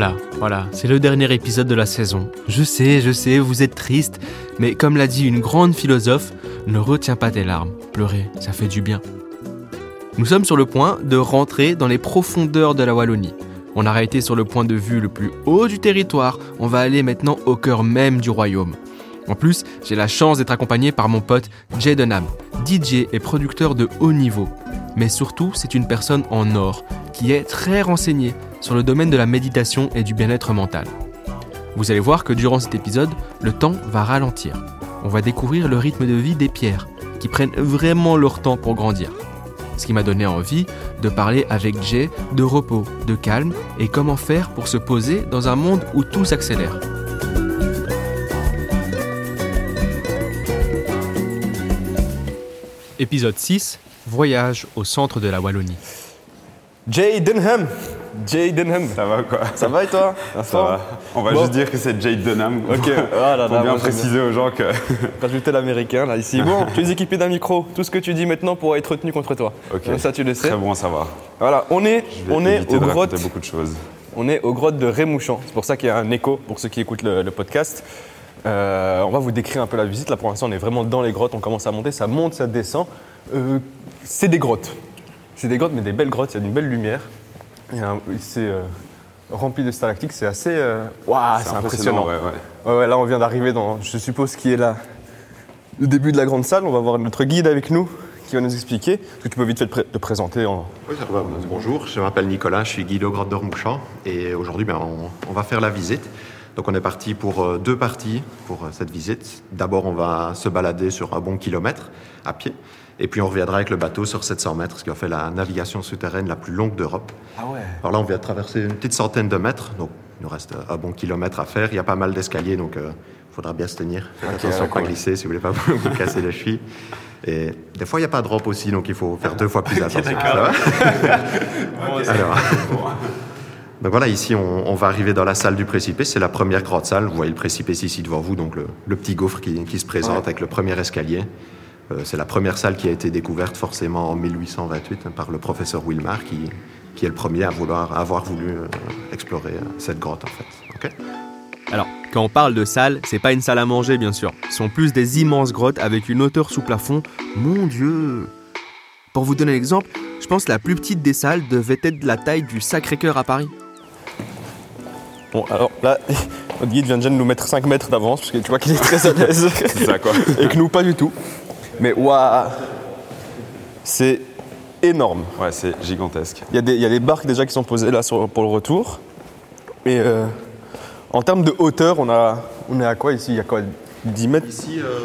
Voilà, voilà, c'est le dernier épisode de la saison. Je sais, je sais, vous êtes triste, mais comme l'a dit une grande philosophe, ne retiens pas tes larmes. Pleurer, ça fait du bien. Nous sommes sur le point de rentrer dans les profondeurs de la Wallonie. On a arrêté sur le point de vue le plus haut du territoire, on va aller maintenant au cœur même du royaume. En plus, j'ai la chance d'être accompagné par mon pote Jay Dunham, DJ et producteur de haut niveau. Mais surtout, c'est une personne en or, qui est très renseignée sur le domaine de la méditation et du bien-être mental. Vous allez voir que durant cet épisode, le temps va ralentir. On va découvrir le rythme de vie des pierres, qui prennent vraiment leur temps pour grandir. Ce qui m'a donné envie de parler avec Jay de repos, de calme et comment faire pour se poser dans un monde où tout s'accélère. Épisode 6 Voyage au centre de la Wallonie. Jay Dunham. Jay Dunham. Ça va quoi Ça va et toi? Ça va. On va Bon. juste dire que c'est Jade Dunham. Ok. Ah là là, bien moi, préciser aux gens que. Rajouter l'américain là ici. Bon, tu es équipé d'un micro. Tout ce que tu dis maintenant pourra être retenu contre toi. Ok. Comme ça tu le sais. Très bon à savoir. Voilà, on est, on est aux grottes. beaucoup de choses. On est aux grottes de Rémouchant. C'est pour ça qu'il y a un écho pour ceux qui écoutent le, le podcast. Euh, on va vous décrire un peu la visite. Là pour l'instant on est vraiment dans les grottes. On commence à monter, ça monte, ça descend. Euh, c'est des grottes. C'est des grottes, mais des belles grottes. Il y a une belle lumière. C'est euh, rempli de stalactites. C'est assez. euh, Waouh, c'est impressionnant. Ouais, ouais. Ouais, ouais, là on vient d'arriver dans, je suppose, qui est là, le début de la grande salle. On va voir notre guide avec nous qui va nous expliquer. Est-ce que tu peux vite fait te, pré- te présenter en... Oui, ça va. Bonjour, je m'appelle Nicolas, je suis guide au Grotte d'Ormouchant et aujourd'hui ben, on, on va faire la visite. Donc on est parti pour euh, deux parties pour euh, cette visite. D'abord on va se balader sur un bon kilomètre à pied et puis on reviendra avec le bateau sur 700 mètres, ce qui a fait la navigation souterraine la plus longue d'Europe. Ah ouais Alors là on vient de traverser une petite centaine de mètres, donc il nous reste un bon kilomètre à faire. Il y a pas mal d'escaliers donc il faudra bien se tenir. Faites Ok, attention à pas glisser si vous voulez pas vous, vous casser les chevilles. Et des fois il n'y a pas de drop aussi donc il faut faire deux fois plus attention. Ça va alors, donc voilà, ici on, on va arriver dans la salle du précipice. C'est la première grande salle. Vous voyez le précipice ici devant vous, donc le, le petit gouffre qui, qui se présente avec le premier escalier. Euh, c'est la première salle qui a été découverte forcément en 1828 hein, par le professeur Wilmar, qui, qui est le premier à vouloir à avoir voulu euh, explorer euh, cette grotte en fait. Alors, quand on parle de salle, c'est pas une salle à manger bien sûr. Ce sont plus des immenses grottes avec une hauteur sous plafond. Mon dieu Pour vous donner l'exemple, je pense que la plus petite des salles devait être de la taille du Sacré-Cœur à Paris. Bon, alors là, notre guide vient déjà de nous mettre 5 mètres d'avance, parce que tu vois qu'il est très à l'aise. C'est ça quoi. Et que nous, pas du tout. Mais waouh C'est énorme. Ouais, c'est gigantesque. Il y, a des, il y a des barques déjà qui sont posées là sur- pour le retour. Et euh, en termes de hauteur, on, a, on est à quoi ici? Il y a quoi? 10 mètres? Ici, euh,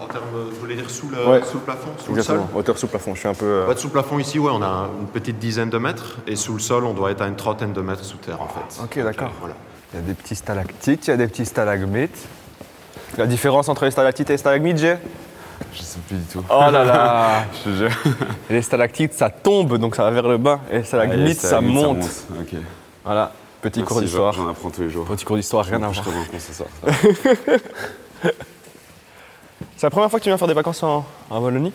en termes, vous voulez dire sous le, Ouais. sous le plafond, sous Exactement, hauteur sous plafond. Je suis un peu. euh, Ouais, sous le plafond ici, ouais, on a une petite dizaine de mètres, et sous le sol, on doit être à une trentaine de mètres sous terre en fait. Ok, d'accord. Voilà. Il y a des petits stalactites, il y a des petits stalagmites. La différence entre les stalactites et les stalagmites, Jay? Je sais plus du tout. Oh là là Je te jure. Les stalactites, ça tombe, donc ça va vers le bas. Et les stalagmites, ça, monte. Voilà, petit cours d'histoire. J'en apprends tous les jours. Petit cours d'histoire, rien à Je voir. te montre ce soir. C'est la première fois que tu viens faire des vacances en, en Wallonie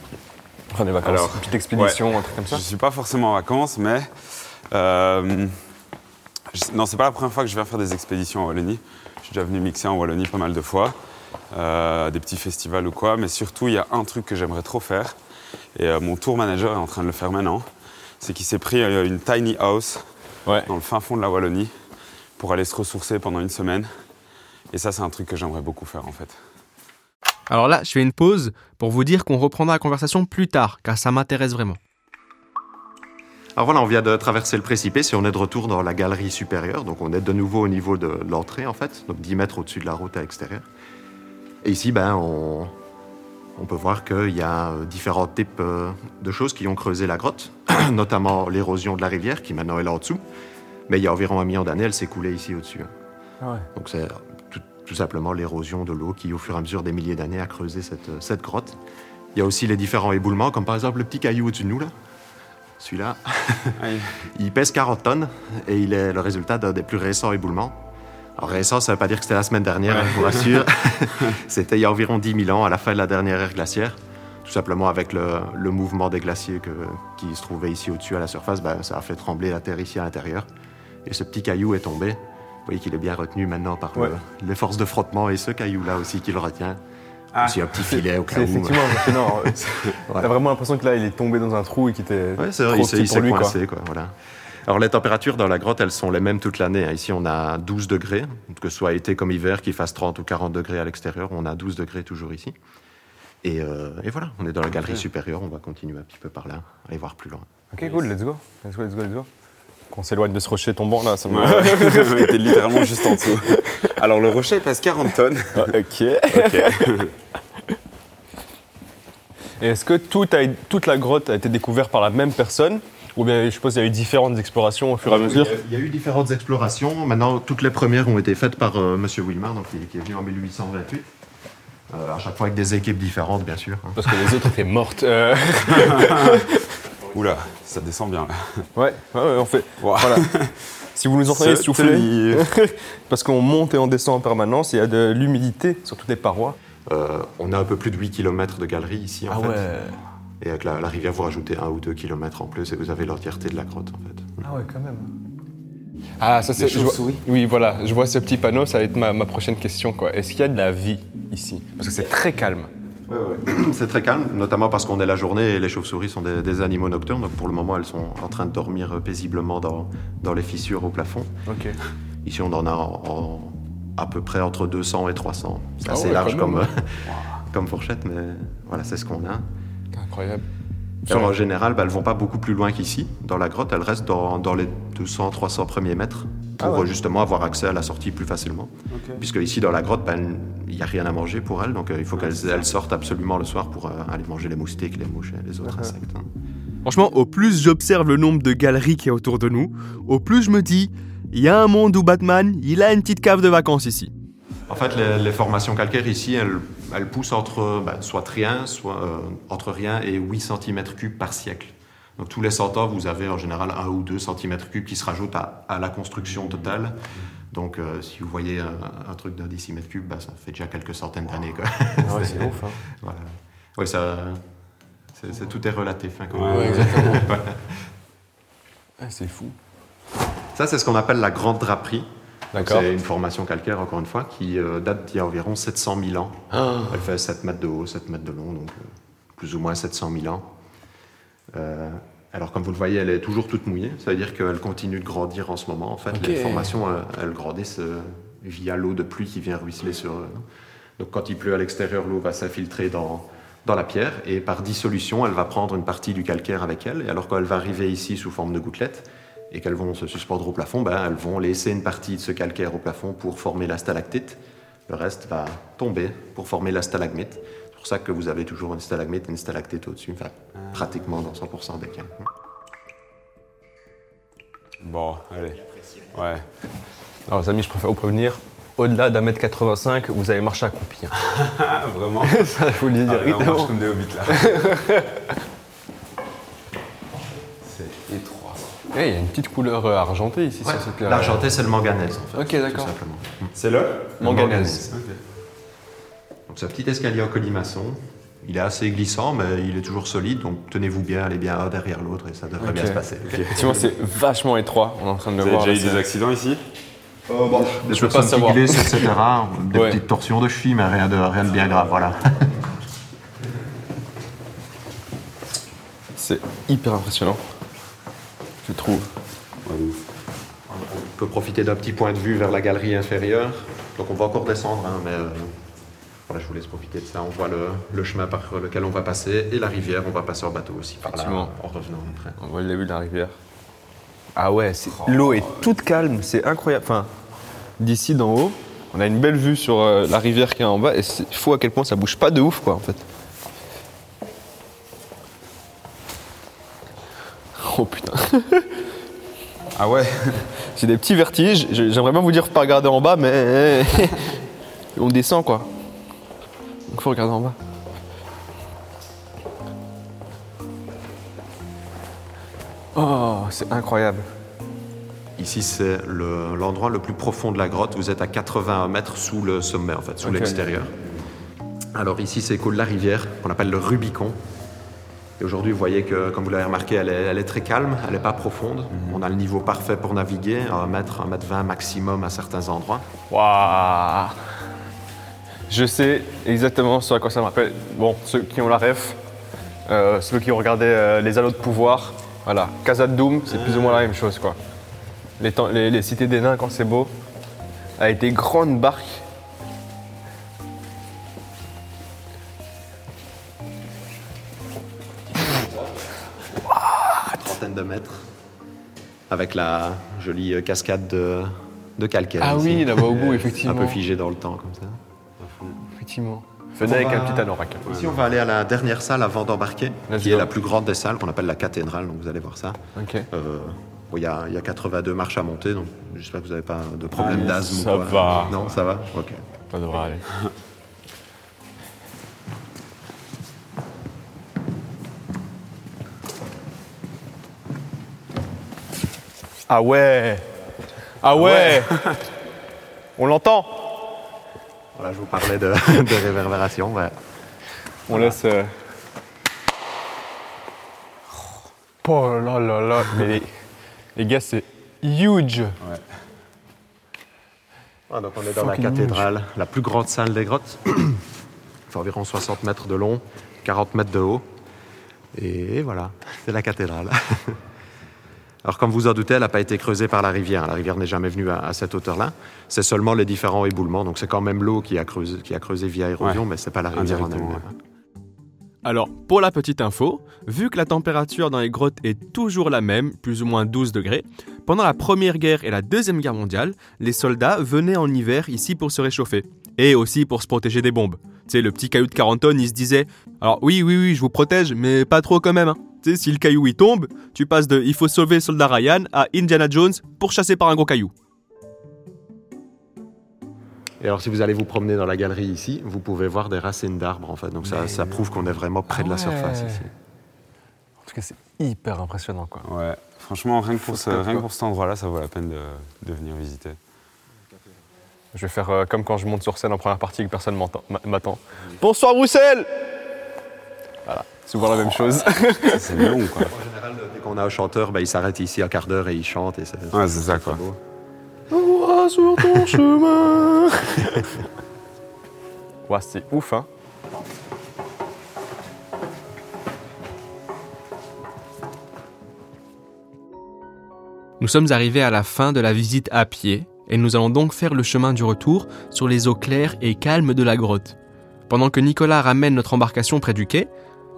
Enfin, des vacances, Alors, une petite expédition, un truc comme ça Je suis pas forcément en vacances, mais. euh, je- non, c'est pas la première fois que je viens faire des expéditions en Wallonie. Je suis déjà venu mixer en Wallonie pas mal de fois, euh, des petits festivals ou quoi, mais surtout, il y a un truc que j'aimerais trop faire, et euh, mon tour manager est en train de le faire maintenant, c'est qu'il s'est pris euh, une tiny house Ouais. dans le fin fond de la Wallonie pour aller se ressourcer pendant une semaine. Et ça, c'est un truc que j'aimerais beaucoup faire en fait. Alors là, je fais une pause pour vous dire qu'on reprendra la conversation plus tard, car ça m'intéresse vraiment. Alors voilà, on vient de traverser le précipice et on est de retour dans la galerie supérieure. Donc on est de nouveau au niveau de l'entrée en fait, donc 10 mètres au-dessus de la route à l'extérieur. Et ici, ben, on, on peut voir qu'il y a différents types euh, de choses qui ont creusé la grotte, notamment l'érosion de la rivière qui maintenant est là en dessous. Mais il y a environ un million d'années, elle s'est coulée ici au-dessus. Ah ouais. Donc c'est tout, tout simplement l'érosion de l'eau qui, au fur et à mesure des milliers d'années, a creusé cette, euh, cette grotte. Il y a aussi les différents éboulements, comme par exemple le petit caillou au-dessus de nous là. Celui-là, il pèse 40 tonnes et il est le résultat d'un des plus récents éboulements. Alors récent, ça ne veut pas dire que c'était la semaine dernière, je vous rassure. c'était il y a environ 10 000 ans, à la fin de la dernière ère glaciaire. Tout simplement avec le, le mouvement des glaciers que- qui se trouvaient ici au-dessus à la surface, ben, ça a fait trembler la terre ici à l'intérieur. Et ce petit caillou est tombé. voyez qu'il est bien retenu maintenant par le- les forces de frottement et ce caillou-là aussi qui le retient. Ah, Aussi un petit filet au cas C'est où. effectivement. Ouais. T'as vraiment l'impression que là, il est tombé dans un trou et qu'il était Ouais, c'est vrai, trop il petit il pour s'est lui. Quoi. coincé. Quoi, voilà. Alors les températures dans la grotte, elles sont les mêmes toute l'année. hein. Ici, on a 12 degrés, que ce soit été comme hiver, qu'il fasse 30 ou 40 degrés à l'extérieur, on a 12 degrés toujours ici. Et, euh, et voilà, on est dans la galerie supérieure, on va continuer un petit peu par là, aller voir plus loin. Ok, cool, let's go. Let's go, let's go, let's go. Qu'on s'éloigne de ce rocher tombant là, ça. Ouais, on était littéralement juste en dessous. Alors le rocher pèse 40 tonnes. Ah, ok. Et est-ce que tout a- toute la grotte a été découverte par la même personne? Ou bien je suppose qu'il y a eu différentes explorations au fur et à mesure Il y a- eu différentes explorations. Maintenant, toutes les premières ont été faites par euh, Monsieur Wilmar, donc, qui, qui est venu en 1828. Euh, à chaque fois avec des équipes différentes, bien sûr. hein. Parce que les autres étaient mortes. Euh, Oula, ça descend bien là. Ouais, ouais, ouais, on fait. Wow. Voilà. Si vous nous entendez souffler, parce qu'on monte et on descend en permanence, il y a de l'humidité sur toutes les parois. Euh, on a un peu plus de 8 km de galerie ici, Ah en fait. Et avec la, la rivière, vous rajoutez 1 ou 2 km en plus et vous avez l'entièreté de la grotte, en fait. Ah ouais, quand même. Ah, ça c'est. Oui, voilà, je vois ce petit panneau, ça va être ma, ma prochaine question. quoi. Est-ce qu'il y a de la vie ici? Parce que c'est très calme. C'est très calme, notamment parce qu'on est la journée et les chauves-souris sont des, des animaux nocturnes. Donc pour le moment, elles sont en train de dormir euh, paisiblement dans, dans les fissures au plafond. Ok. Ici, on en a en- en- à peu près entre 200 et 300. C'est Ah assez ouais, large comme, comme fourchette, mais voilà, c'est ce qu'on a. Incroyable. Alors, en général, bah, elles vont pas beaucoup plus loin qu'ici, dans la grotte. Elles restent dans, dans les 200-300 premiers mètres pour Ah ouais. euh, justement avoir accès à la sortie plus facilement. Puisque ici, dans la grotte, bah, il n'y a rien à manger pour elles. Donc, euh, il faut qu'elles elles sortent absolument le soir pour euh, aller manger les moustiques, les mouches et les autres Ah. insectes. hein. Franchement, au plus j'observe le nombre de galeries qu'il y a autour de nous, au plus je me dis, il y a un monde où Batman, il a une petite cave de vacances ici. En fait, les, les formations calcaires ici, elles, elles poussent entre bah, soit rien, soit euh, entre rien et 8 cm3 par siècle. Donc tous les 100 ans, vous avez en général 1 ou 2 cm3 qui se rajoutent à, à la construction totale. Donc euh, si vous voyez un, un truc d'un décimètre cube, bah, ça fait déjà quelques centaines d'années. Ah ouais, c'est ouf. Hein. voilà. Oui, ça, tout est relatif. hein, Ouais, exactement. Ah, c'est fou. Ça, c'est ce qu'on appelle la grande draperie. C'est une formation calcaire, encore une fois, qui euh, date d'il y a environ 700 000 ans. Ah. Elle fait 7 mètres de haut, 7 mètres de long, donc euh, plus ou moins 700 000 ans. Euh, alors, comme vous le voyez, elle est toujours toute mouillée. Ça veut dire qu'elle continue de grandir en ce moment. En fait, Ok. les formations, elles grandissent via l'eau de pluie qui vient ruisseler sur eux. Donc, quand il pleut à l'extérieur, l'eau va s'infiltrer dans, dans la pierre et par dissolution, elle va prendre une partie du calcaire avec elle. Et alors, quand elle va arriver ici sous forme de gouttelettes, et qu'elles vont se suspendre au plafond, ben, elles vont laisser une partie de ce calcaire au plafond pour former la stalactite. Le reste va tomber pour former la stalagmite. C'est pour ça que vous avez toujours une stalagmite et une stalactite au-dessus, enfin, pratiquement dans 100% des cas. Bon, allez. Ouais. Alors, les amis, je préfère vous prévenir, au-delà d'un mètre 85, vous allez marcher accroupi. hein. Ah, vraiment Ça, je vous le dis Ah, là, on directement. marche comme des hobbits là. C'est étroit. Il y a une petite couleur euh, argentée ici sur cette euh, L'argenté, c'est le manganèse, en fait. Ok, d'accord. C'est le Manganèse. Donc, c'est un petit escalier en colimaçon. Il est assez glissant, mais il est toujours solide. Donc, tenez-vous bien, allez bien un derrière l'autre et ça devrait bien se passer. Effectivement, c'est vachement étroit. On est en train de le Vous avez voir. déjà eu des accidents ici Des Je pas savoir. glissent, etc. Des Ouais. petites torsions de cheville, mais rien de, rien de bien grave, voilà. C'est hyper impressionnant. Je trouve. On peut profiter d'un petit point de vue vers la galerie inférieure. Donc on va encore descendre, hein, mais euh, voilà, je vous laisse profiter de ça. On voit le, le chemin par lequel on va passer et la rivière. On va passer en bateau aussi par là, en revenant après. On voit le début de la rivière. Ah ouais, c'est- l'eau est toute calme, c'est incroyable. Enfin, d'ici d'en haut, on a une belle vue sur euh, la rivière qui est en bas et c'est fou à quel point ça bouge pas de ouf quoi en fait. Oh putain. Ah ouais J'ai des petits vertiges. J'ai- J'aimerais bien vous dire faut pas regarder en bas, mais on descend quoi. Donc faut regarder en bas. Oh, c'est incroyable. Ici, c'est le- l'endroit le, plus profond de la grotte. Vous êtes à 81 mètres sous le sommet, en fait, sous l'extérieur. Alors ici, c'est de la rivière, qu'on appelle le Rubicon. Et aujourd'hui, vous voyez que, comme vous l'avez remarqué, elle est, elle est très calme, elle n'est pas profonde. On a le niveau parfait pour naviguer, à 1 mètre, 1 mètre 20 maximum à certains endroits. Waouh Je sais exactement ce à quoi ça me rappelle. Bon, ceux qui ont la ref, euh, ceux qui ont regardé euh, Les Anneaux de Pouvoir, voilà. Casa de Doom, c'est plus ou moins la même chose, quoi. Les, temps- les- les cités des nains, quand c'est beau, avec des grandes barques. Avec la jolie euh, cascade de, de calcaire. Ah ici. oui, là-bas au bout, Un effectivement. peu figée dans le temps, comme ça. Effectivement. Venez avec un petit anorak. Ici, on va aller à la dernière salle avant d'embarquer, qui go. est la plus grande des salles, qu'on appelle la cathédrale, donc vous allez voir ça. Ok. Euh, bon, Il y, a, il y a 82 marches à monter, donc j'espère que vous n'avez pas de problème Ah, d'asthme. ou ça quoi. va. Non, ça va? Ok. Ça devrait aller. Ah ouais Ah ouais On l'entend Voilà, je vous parlais de, de réverbération. ouais. On laisse... euh, Oh là là là Mais les, les gars, c'est huge Ah, donc on est dans la cathédrale, la plus grande salle des grottes. Il fait environ 60 mètres de long, 40 mètres de haut. Et voilà, c'est la cathédrale. Alors comme vous en doutez, elle n'a pas été creusée par la rivière. La rivière n'est jamais venue à, à cette hauteur-là. C'est seulement les différents éboulements. Donc c'est quand même l'eau qui a creusé, qui a creusé via érosion, Ouais. mais c'est pas la rivière en. Alors, pour la petite info, vu que la température dans les grottes est toujours la même, plus ou moins 12 degrés, pendant la Première Guerre et la Deuxième Guerre mondiale, les soldats venaient en hiver ici pour se réchauffer. Et aussi pour se protéger des bombes. Tu sais, le petit caillou de 40 tonnes, il se disait Alors oui, oui, oui, je vous protège, mais pas trop quand même. hein. Tu sais, si le caillou il tombe, tu passes de Il faut sauver le soldat Ryan à Indiana Jones pour chasser par un gros caillou. Et alors si vous allez vous promener dans la galerie ici, vous pouvez voir des racines d'arbres en fait. Donc ça, ça prouve qu'on est vraiment près de la Ah surface ici. En tout cas, c'est hyper impressionnant, quoi. Ouais, franchement, rien que pour, ce- rien que pour cet endroit-là, ça vaut la peine de, de venir visiter. Je vais faire euh, comme quand je monte sur scène en première partie et que personne m'entend- m'a- m'attend. Bonsoir Bruxelles souvent la même chose. C'est long, quoi. En général, dès qu'on a un chanteur, ben, il s'arrête ici un quart d'heure et il chante. Et c'est, Ouais, c'est ça, quoi. beau. Sur ton chemin Ouais, c'est ouf, hein Nous sommes arrivés à la fin de la visite à pied et nous allons donc faire le chemin du retour sur les eaux claires et calmes de la grotte. Pendant que Nicolas ramène notre embarcation près du quai,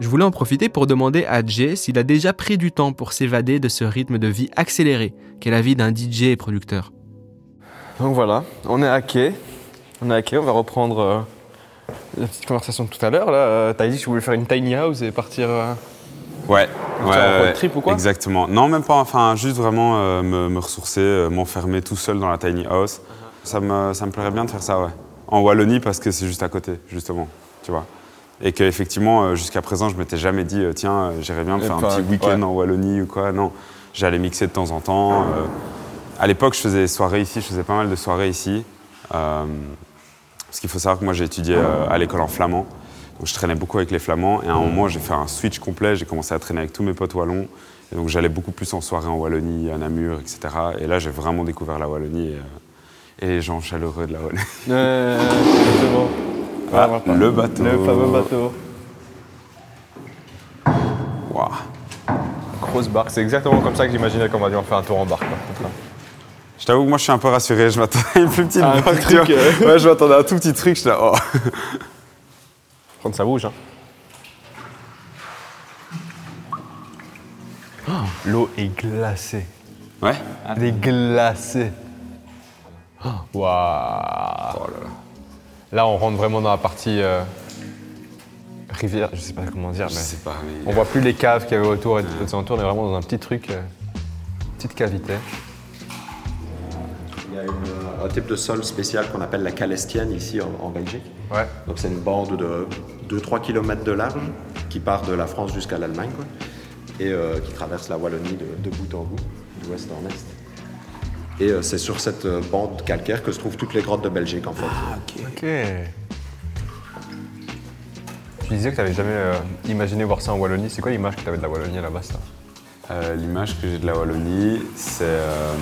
je voulais en profiter pour demander à Jay s'il a déjà pris du temps pour s'évader de ce rythme de vie accéléré qu'est la vie d'un DJ et producteur. Donc voilà, on est à quai. On est à quai, on va reprendre euh, la petite conversation de tout à l'heure. Là, Euh, t'as dit que tu voulais faire une tiny house et partir. euh, Ouais, ouais, en road trip ou quoi? Exactement. Non, même pas. Enfin, juste vraiment euh, me, me ressourcer, euh, m'enfermer tout seul dans la tiny house. Ça me, ça me plairait bien de faire ça, ouais. En Wallonie, parce que c'est juste à côté, justement. Tu vois. Et qu'effectivement, euh, jusqu'à présent, je m'étais jamais dit, euh, tiens, euh, j'irais bien me faire un petit week-end ouais. en Wallonie ou quoi. Non, j'allais mixer de temps en temps. euh. à l'époque, je faisais des soirées ici, je faisais pas mal de soirées ici. Euh, parce qu'il faut savoir que moi, j'ai étudié euh, à l'école en flamand. Donc je traînais beaucoup avec les Flamands et à un moment j'ai fait un switch complet, j'ai commencé à traîner avec tous mes potes wallons et donc j'allais beaucoup plus en soirée en Wallonie, à Namur, etc. Et là j'ai vraiment découvert la Wallonie et, et les gens chaleureux de la Wallonie. Exactement. Ah, voilà. le bateau. Le fameux bateau. Waouh. Grosse barque, c'est exactement comme ça que j'imaginais qu'on va dû en faire un tour en barque. quoi. Je t'avoue que moi je suis un peu rassuré, je m'attendais à une plus petite Ah, un barque, petit tu vois. truc, euh. Ouais, je m'attendais à un tout petit truc, je oh. Prendre ça bouge, hein. Oh, L'eau est glacée. Ouais Elle est glacée. Oh, Waouh. Là, on rentre vraiment dans la partie euh, rivière, je sais pas comment dire, Je mais sais pas, mais... on voit plus les caves qu'il y avait autour et tout autour. On est vraiment dans un petit truc, euh, petite cavité. Il y a une, euh, un type de sol spécial qu'on appelle la calestienne ici en, en Belgique. Ouais. Donc c'est une bande de 2-3 km de large qui part de la France jusqu'à l'Allemagne quoi, et euh, qui traverse la Wallonie de, de bout en bout, d'ouest en est. Et euh, c'est sur cette euh, bande calcaire que se trouvent toutes les grottes de Belgique en fait. Ok. Tu disais que tu n'avais jamais euh, imaginé voir ça en Wallonie. C'est quoi l'image que tu avais de la Wallonie à la base ça? Euh, L'image que j'ai de la Wallonie, c'est euh,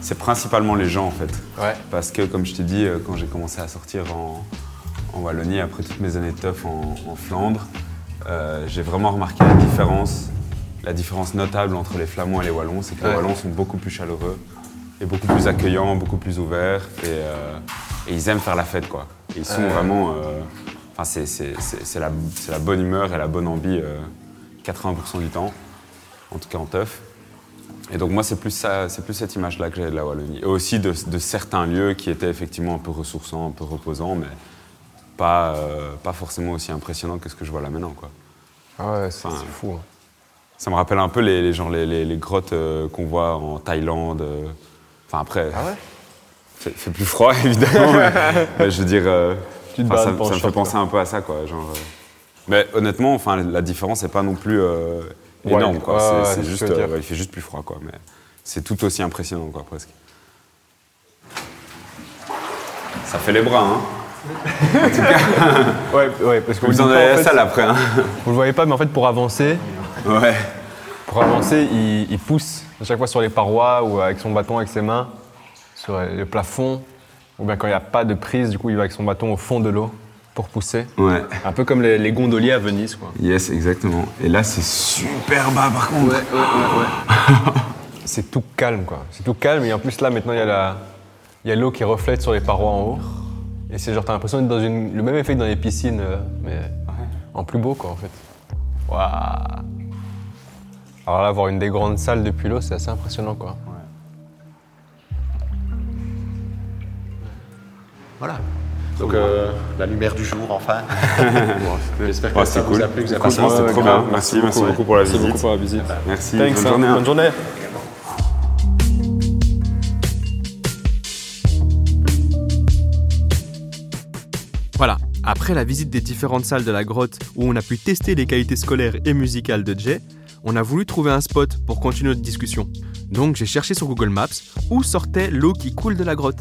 c'est principalement les gens en fait. Ouais. Parce que, comme je t'ai dit, quand j'ai commencé à sortir en, en Wallonie, après toutes mes années de teuf en, en Flandre, euh, j'ai vraiment remarqué la différence, la différence notable entre les Flamands et les Wallons, c'est que les. Wallons sont beaucoup plus chaleureux et beaucoup plus accueillants, beaucoup plus ouverts, et, euh, et ils aiment faire la fête, quoi. Et ils sont vraiment... euh, Enfin, c'est- la, bonne humeur et la bonne envie euh, 80% du temps, en tout cas en teuf. Et donc moi, c'est plus, ça, c'est plus cette image-là que j'ai de la Wallonie. Et aussi de, de certains lieux qui étaient effectivement un peu ressourçants, un peu reposants, mais pas, euh, pas forcément aussi impressionnants que ce que je vois là maintenant. Quoi. Ah ouais, c'est Enfin, fou. hein. Ça me rappelle un peu les, les, genre, les, les- les grottes euh, qu'on voit en Thaïlande. euh. Enfin après, Ah ouais plus froid évidemment, mais, mais je veux dire, euh, Tu te enfin, ça, en me fait penser un peu à ça. Quoi, genre, euh. Mais honnêtement, enfin, la différence n'est pas non plus euh, énorme. quoi. ouais, c'est juste, il fait juste plus froid. Quoi, mais c'est tout aussi impressionnant quoi, presque. Ça fait les bras, hein Ouais, ouais, parce que Vous en dites pas, avez en la salle après. Hein Vous le voyez pas, mais en fait, pour avancer, ouais. Pour avancer, il, il pousse à chaque fois sur les parois ou avec son bâton, avec ses mains, sur le plafond. Ou bien quand il n'y a pas de prise, du coup, il va avec son bâton au fond de l'eau pour pousser. Ouais. Un peu comme les, les gondoliers à Venise, quoi. Yes, exactement. Et là, c'est super bas par contre. C'est tout calme, quoi. C'est tout calme, et en plus, là, maintenant, il y a la- il y a l'eau qui reflète sur les parois en haut. Et c'est genre, t'as l'impression d'être dans une, le même effet que dans les piscines, euh, mais en plus beau, quoi, en fait. Waouh Alors là, voir une des grandes salles depuis l'eau, c'est assez impressionnant, quoi. Voilà. Donc euh, la lumière du jour, enfin. Bon, J'espère que Ouais, ça vous a plu, que vous avez passé c'était trop bien. Merci, merci beaucoup pour la visite. pour la visite. Merci. Thanks, bonne hein. journée. hein. Bonne journée. Voilà, après la visite des différentes salles de la grotte où on a pu tester les qualités scolaires et musicales de Jay, on a voulu trouver un spot pour continuer notre discussion. Donc j'ai cherché sur Google Maps où sortait l'eau qui coule de la grotte.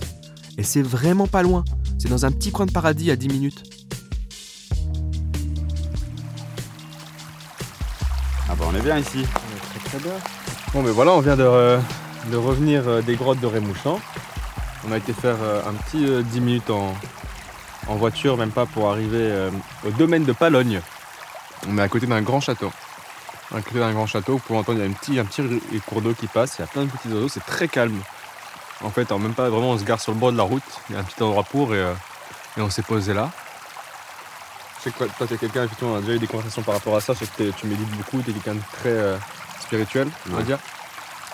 Et c'est vraiment pas loin, c'est dans un petit coin de paradis à 10 minutes. Ah bah on est bien ici. Très bien. Bon, mais voilà, on vient de, euh, de revenir euh, des grottes de Rémouchamp. On a été faire euh, un petit euh, 10 minutes en, en voiture, même pas pour arriver euh, au domaine de Palogne. On est à côté d'un grand château. À côté d'un grand château, vous pouvez entendre, il y a un petit, un petit cours d'eau qui passe, il y a plein de petits oiseaux, c'est très calme. En fait, en même pas vraiment, on se gare sur le bord de la route, il y a un petit endroit pour et, euh, et on s'est posé là. Je sais que toi, t'es quelqu'un, effectivement, on a déjà eu des conversations par rapport à ça, je sais que t'es- tu médites beaucoup, tu es quelqu'un de très euh, spirituel, on va dire.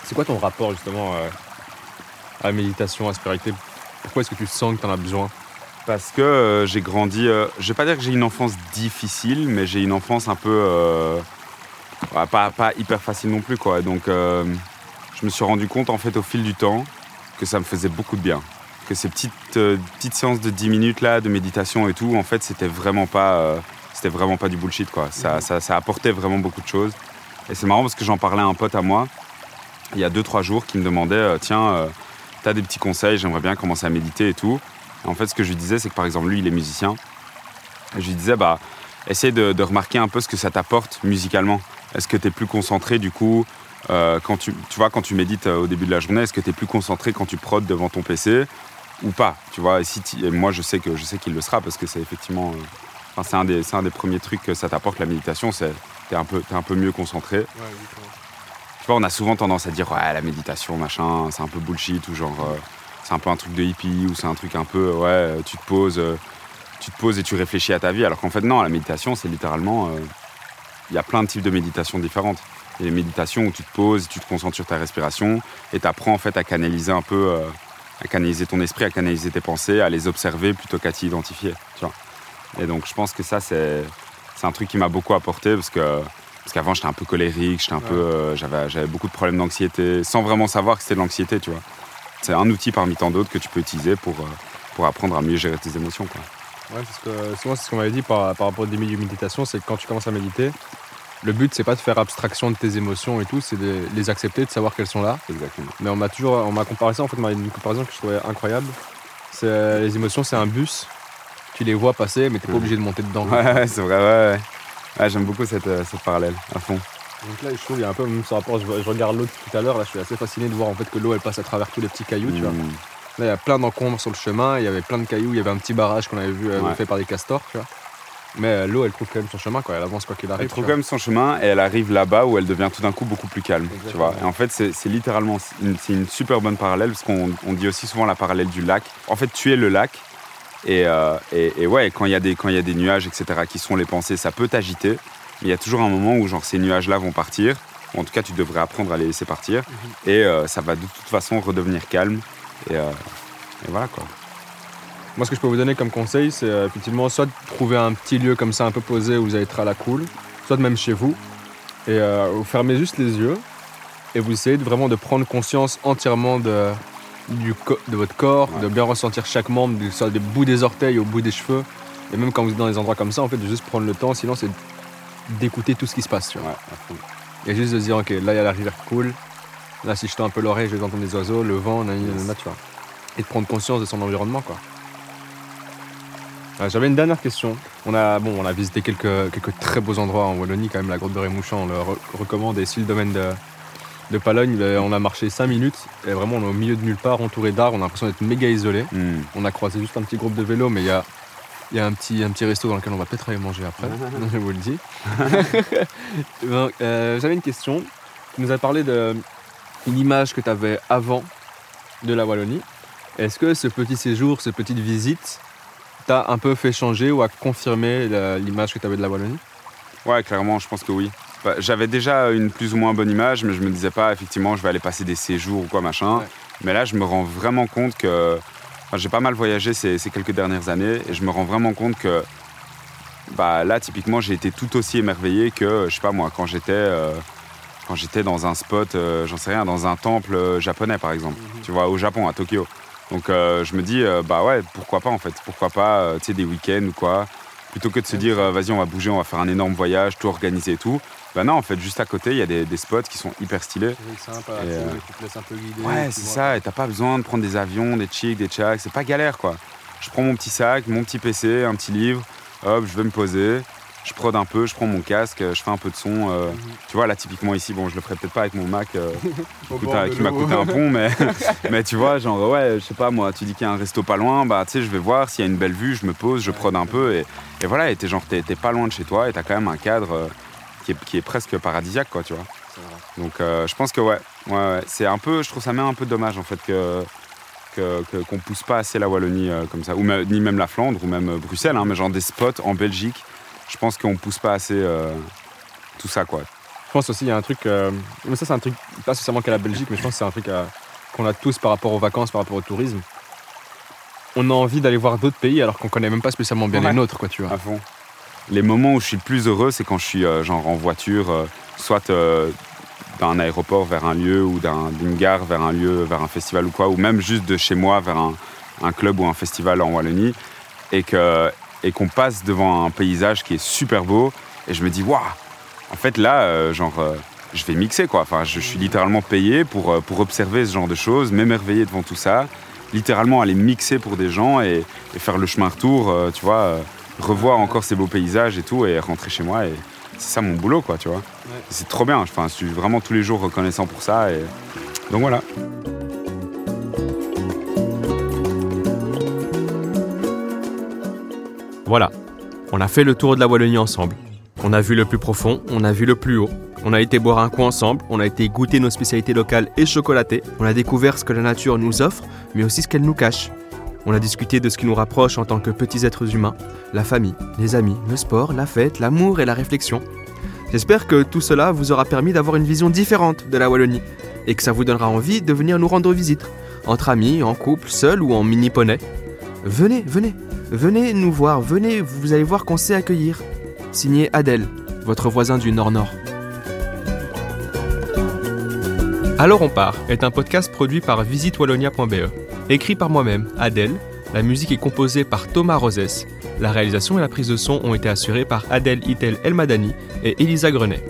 C'est quoi ton rapport justement euh, à la méditation, à la spiritualité? Pourquoi est-ce que tu sens que tu en as besoin? Parce que euh, j'ai grandi. euh, je vais pas dire que j'ai une enfance difficile, mais j'ai une enfance un peu. Pas, pas hyper facile non plus, quoi. Donc, euh, je me suis rendu compte, en fait, au fil du temps, que ça me faisait beaucoup de bien. Que ces petites, euh, petites séances de 10 minutes, là, de méditation et tout, en fait, c'était vraiment pas. euh, c'était vraiment pas du bullshit, quoi. Ça, ça, ça apportait vraiment beaucoup de choses. Et c'est marrant parce que j'en parlais à un pote à moi, il y a 2-3 jours, qui me demandait Tiens, t'as des petits conseils, j'aimerais bien commencer à méditer et tout. Et en fait, ce que je lui disais, c'est que par exemple, lui, il est musicien. Et je lui disais, bah, essaye de, de remarquer un peu ce que ça t'apporte musicalement. Est-ce que tu es plus concentré, du coup, euh, quand tu, tu vois, quand tu médites euh, au début de la journée, est-ce que tu es plus concentré quand tu prodes devant ton PC ou pas Tu vois, et si tu- et moi, je sais que je sais qu'il le sera parce que c'est effectivement, euh, enfin, c'est un des, un des premiers trucs que ça t'apporte la méditation, c'est t'es un peu, t'es un peu mieux concentré. Tu vois, on a souvent tendance à dire ouais, la méditation, machin, c'est un peu bullshit ou genre euh, c'est un peu un truc de hippie ou c'est un truc un peu ouais, tu te poses, tu te poses et tu réfléchis à ta vie. Alors qu'en fait non, la méditation c'est littéralement, il y a plein de types de méditation différentes. Il y a les méditations où tu te poses, tu te concentres sur ta respiration et tu apprends en fait à canaliser un peu, euh, à canaliser ton esprit, à canaliser tes pensées, à les observer plutôt qu'à t'y identifier. Tu vois. Et donc je pense que ça c'est c'est un truc qui m'a beaucoup apporté parce que parce qu'avant j'étais un peu colérique, j'étais un peu, euh, j'avais j'avais beaucoup de problèmes d'anxiété, sans vraiment savoir que c'était de l'anxiété, tu vois. C'est un outil parmi tant d'autres que tu peux utiliser pour euh, pour apprendre à mieux gérer tes émotions, quoi. Ouais, parce que euh, souvent, c'est ce qu'on m'avait dit par, par rapport au début de méditation, c'est que quand tu commences à méditer, le but, c'est pas de faire abstraction de tes émotions et tout, c'est de les accepter, de savoir qu'elles sont là. Exactement. Mais on m'a toujours, on m'a comparé ça, en fait, on m'a une comparaison que je trouvais incroyable. C'est les émotions, c'est un bus. Tu les vois passer, mais t'es pas obligé de monter dedans. Ouais, c'est vrai, ouais. ouais. Ouais, j'aime beaucoup cette, euh, cette parallèle, à fond. Donc là, je trouve il y a un peu même ce rapport. Je, je regarde l'eau tout à l'heure. Là, je suis assez fasciné de voir en fait que l'eau elle passe à travers tous les petits cailloux. Tu vois. Mm. Là, il y a plein d'encombres sur le chemin. Il y avait plein de cailloux. Il y avait un petit barrage qu'on avait vu euh, Ouais. fait par des castors. Tu vois. Mais euh, l'eau, elle trouve quand même son chemin. Quoi. Elle avance quoi qu'il arrive. Elle trouve quand même son chemin et elle arrive là-bas où elle devient tout d'un coup beaucoup plus calme. Tu vois. Et en fait, c'est littéralement une, une super bonne parallèle parce qu'on on dit aussi souvent la parallèle du lac. En fait, tu es le lac. Et, euh, et, et ouais, quand il y, a des- quand y a des nuages, etc., qui sont les pensées, ça peut t'agiter. Mais il y a toujours un moment où genre, ces nuages-là vont partir. Ou en tout cas, tu devrais apprendre à les laisser partir. Mhm. Et euh, ça va de toute façon redevenir calme. Et, euh, et voilà quoi. Moi, ce que je peux vous donner comme conseil, c'est euh, effectivement soit de trouver un petit lieu comme ça, un peu posé, où vous allez être à la cool, soit même chez vous. Et euh, vous fermez juste les yeux et vous essayez de vraiment de prendre conscience entièrement de, du de votre corps, Ouais. de bien ressentir chaque membre, du, soit des bouts des orteils au bout des cheveux. Et même quand vous êtes dans des endroits comme ça, en fait, de juste prendre le temps, sinon c'est d'écouter tout ce qui se passe. Tu vois. Ouais. Et juste de se dire, ok, là il y a la rivière qui coule, là si je tends un peu l'oreille, je vais entendre les oiseaux, le vent, nani, Yes. vois. Et de prendre conscience de son environnement, quoi. Euh, J'avais une dernière question. On a, bon, on a visité quelques, quelques très beaux endroits en Wallonie, quand même, la grotte de Rémouchant, on le re- recommande. Et si le domaine de, de Palogne, ben, on a marché 5 minutes, et vraiment on est au milieu de nulle part, entouré d'arbres, on a l'impression d'être méga isolé. Mm. On a croisé juste un petit groupe de vélos, mais il y a, y a un, petit, un petit resto dans lequel on va peut-être aller manger après, je vous le dis. Euh, J'avais une question. Tu nous as parlé d'une image que tu avais avant de la Wallonie. Est-ce que ce petit séjour, cette petite visite, t'a un peu fait changer ou a confirmé l'image que tu avais de la Wallonie? Ouais, clairement, je pense que oui. Bah, J'avais déjà une plus ou moins bonne image, mais je me disais pas, effectivement, je vais aller passer des séjours ou quoi, machin. Ouais. Mais là, je me rends vraiment compte que. enfin, j'ai pas mal voyagé ces, ces quelques dernières années et je me rends vraiment compte que. Bah, là, typiquement, j'ai été tout aussi émerveillé que, je sais pas moi, quand j'étais. euh, quand j'étais dans un spot, euh, j'en sais rien, dans un temple euh, japonais par exemple, tu vois, au Japon, à Tokyo. Donc euh, je me dis, euh, bah ouais, pourquoi pas en fait, pourquoi pas, euh, tu sais, des week-ends ou quoi, plutôt que de se dire, vas-y, on va bouger, on va faire un énorme voyage, tout organiser et tout. Bah non, en fait, juste à côté, il y a des, des spots qui sont hyper stylés. C'est sympa, Et, tu te laisses un peu guider. Ouais, c'est ça, et t'as pas besoin de prendre des avions, des chicks, des tchaks, c'est pas galère quoi. Je prends mon petit sac, mon petit PC, un petit livre, hop, je vais me poser, je prod un peu, je prends mon casque, je fais un peu de son. euh, Mhm. Tu vois, là, typiquement ici, bon, je le ferai peut-être pas avec mon Mac euh, qui m'a coûté un pont, mais, mais tu vois, genre, ouais, je sais pas, moi, tu dis qu'il y a un resto pas loin, bah, tu sais, je vais voir s'il y a une belle vue, je me pose, je prod un peu, et, et voilà, et t'es genre, t'es pas loin de chez toi, et t'as quand même un cadre euh, qui, est, qui est presque paradisiaque, quoi, tu vois. Donc, je pense que, ouais, ouais, ouais, c'est un peu, je trouve ça même un peu dommage, en fait, que qu'on pousse pas assez la Wallonie comme ça, ou même- ni même la Flandre, ou même Bruxelles, hein, mais genre des spots en Belgique, je pense qu'on pousse pas assez euh, tout ça, quoi. Je pense aussi il y a un truc, euh, mais ça c'est un truc pas spécialement qu'à la Belgique, mais je pense que c'est un truc euh, qu'on a tous par rapport aux vacances, par rapport au tourisme. On a envie d'aller voir d'autres pays alors qu'on connaît même pas spécialement bien Ouais. les nôtres, quoi, tu vois. À fond. Les moments où je suis le plus heureux, c'est quand je suis euh, genre en voiture, soit d'un aéroport vers un lieu ou d'un- d'une gare vers un lieu, vers un festival ou quoi, ou même juste de chez moi vers un, un club ou un festival en Wallonie, et que et qu'on passe devant un paysage qui est super beau, et je me dis waouh, en fait là, euh, genre euh, je vais mixer quoi. Enfin, je suis littéralement payé pour, euh, pour observer ce genre de choses, m'émerveiller devant tout ça, littéralement aller mixer pour des gens et, et faire le chemin retour, tu vois, revoir encore ces beaux paysages et tout, et rentrer chez moi. Et c'est ça mon boulot, quoi, tu vois. C'est trop bien. Enfin, je suis vraiment tous les jours reconnaissant pour ça. Et... Donc voilà. Voilà, on a fait le tour de la Wallonie ensemble. On a vu le plus profond, on a vu le plus haut. On a été boire un coup ensemble, on a été goûter nos spécialités locales et chocolatées. On a découvert ce que la nature nous offre, mais aussi ce qu'elle nous cache. On a discuté de ce qui nous rapproche en tant que petits êtres humains, la famille, les amis, le sport, la fête, l'amour et la réflexion. J'espère que tout cela vous aura permis d'avoir une vision différente de la Wallonie et que ça vous donnera envie de venir nous rendre visite, entre amis, en couple, seul ou en mini poney. Venez, venez, venez nous voir, venez, vous allez voir qu'on sait accueillir. Signé Adèle, votre voisin du Nord-Nord. Alors on part est un podcast produit par visitewallonia.be. Écrit par moi-même, Adèle, la musique est composée par Thomas Rosès. La réalisation et la prise de son ont été assurées par Adèle Itel Elmadani et Elisa Grenet.